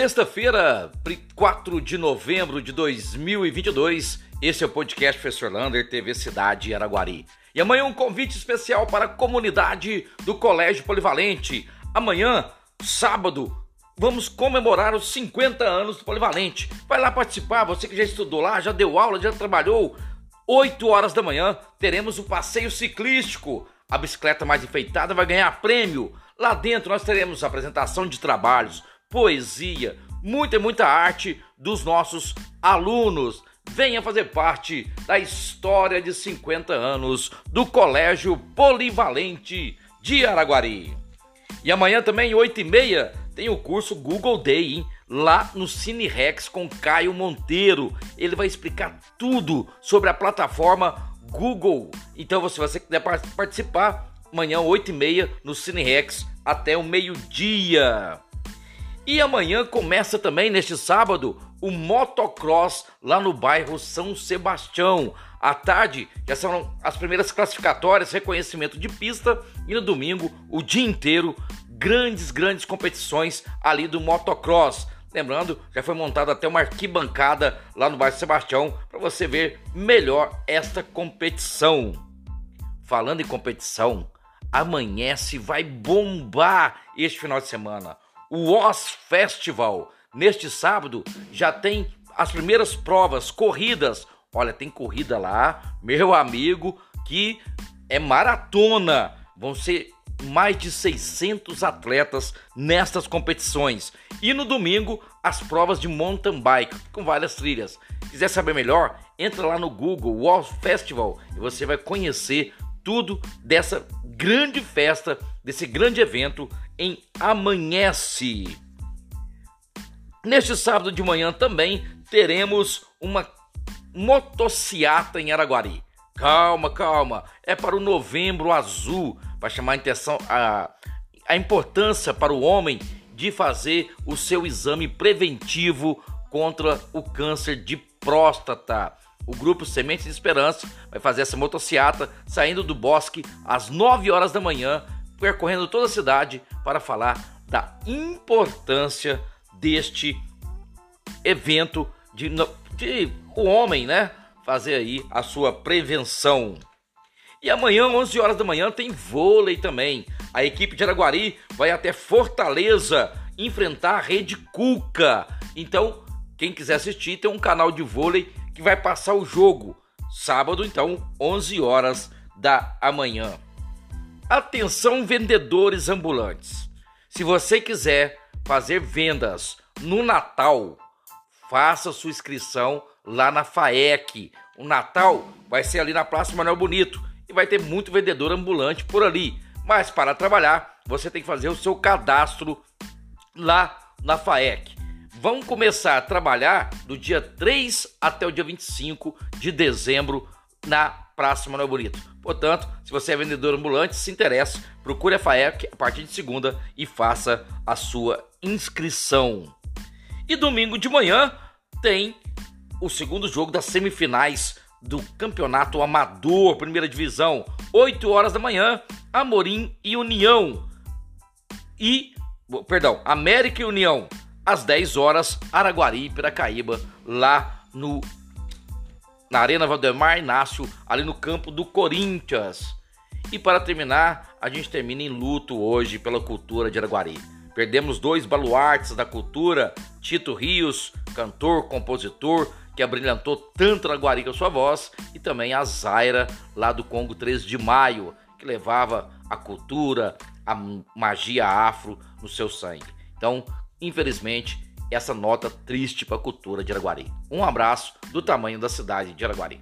Sexta-feira, 4 de novembro de 2022, esse é o podcast Professor Lander, TV Cidade Araguari. E amanhã um convite especial para a comunidade do Colégio Polivalente. Amanhã, sábado, vamos comemorar os 50 anos do Polivalente. Vai lá participar, você que já estudou lá, já deu aula, já trabalhou. 8 horas da manhã teremos o um passeio ciclístico. A bicicleta mais enfeitada vai ganhar prêmio. Lá dentro nós teremos apresentação de trabalhos, poesia, muita e muita arte dos nossos alunos. Venha fazer parte da história de 50 anos do Colégio Polivalente de Araguari. E amanhã também, 8 e meia, tem o curso Google Day, hein? lá no Cine Rex com Caio Monteiro. Ele vai explicar tudo sobre a plataforma Google. Então, se você quiser participar, amanhã, 8 e meia, no Cine Rex, até o meio-dia. E amanhã começa também, neste sábado, o motocross lá no bairro São Sebastião. À tarde já são as primeiras classificatórias, reconhecimento de pista e no domingo o dia inteiro grandes, grandes competições ali do motocross. Lembrando, já foi montada até uma arquibancada lá no bairro Sebastião para você ver melhor esta competição. Falando em competição, amanhece vai bombar este final de semana o Oz Festival. Neste sábado já tem as primeiras provas, corridas. Olha, tem corrida lá, meu amigo, que é maratona. Vão ser mais de 600 atletas nestas competições. E no domingo, as provas de mountain bike com várias trilhas. Quiser saber melhor, entra lá no Google Wall Festival e você vai conhecer tudo dessa grande festa, desse grande evento em Amanhece. Neste sábado de manhã também teremos uma motociata em Araguari. Calma, calma, é para o Novembro Azul, para chamar a, intenção, a, a importância para o homem de fazer o seu exame preventivo contra o câncer de próstata. O grupo Sementes de Esperança vai fazer essa motociata saindo do bosque às 9 horas da manhã percorrendo toda a cidade para falar da importância deste evento de, de o homem, né, fazer aí a sua prevenção. E amanhã, 11 horas da manhã, tem vôlei também. A equipe de Araguari vai até Fortaleza enfrentar a Rede Cuca. Então, quem quiser assistir, tem um canal de vôlei que vai passar o jogo. Sábado, então, 11 horas da manhã. Atenção, vendedores ambulantes. Se você quiser fazer vendas no Natal, faça sua inscrição lá na FAEC. O Natal vai ser ali na Praça Manuel Bonito e vai ter muito vendedor ambulante por ali. Mas para trabalhar, você tem que fazer o seu cadastro lá na FAEC. Vão começar a trabalhar do dia 3 até o dia 25 de dezembro na Praça Manuel Bonito. Portanto, se você é vendedor ambulante, se interessa, procure a FAEC a partir de segunda e faça a sua inscrição. E domingo de manhã tem o segundo jogo das semifinais do Campeonato Amador, primeira divisão, 8 horas da manhã, Amorim e União. E, perdão, América e União, às 10 horas, Araguari e Piracaíba, lá no na Arena Valdemar Inácio, ali no campo do Corinthians. E para terminar, a gente termina em luto hoje pela cultura de Araguari. Perdemos dois baluartes da cultura, Tito Rios, cantor, compositor, que abrilhantou tanto Araguari com a sua voz, e também a Zaira, lá do Congo 13 de Maio, que levava a cultura, a magia afro no seu sangue. Então, infelizmente, essa nota triste para a cultura de Araguari. Um abraço do tamanho da cidade de Araguari.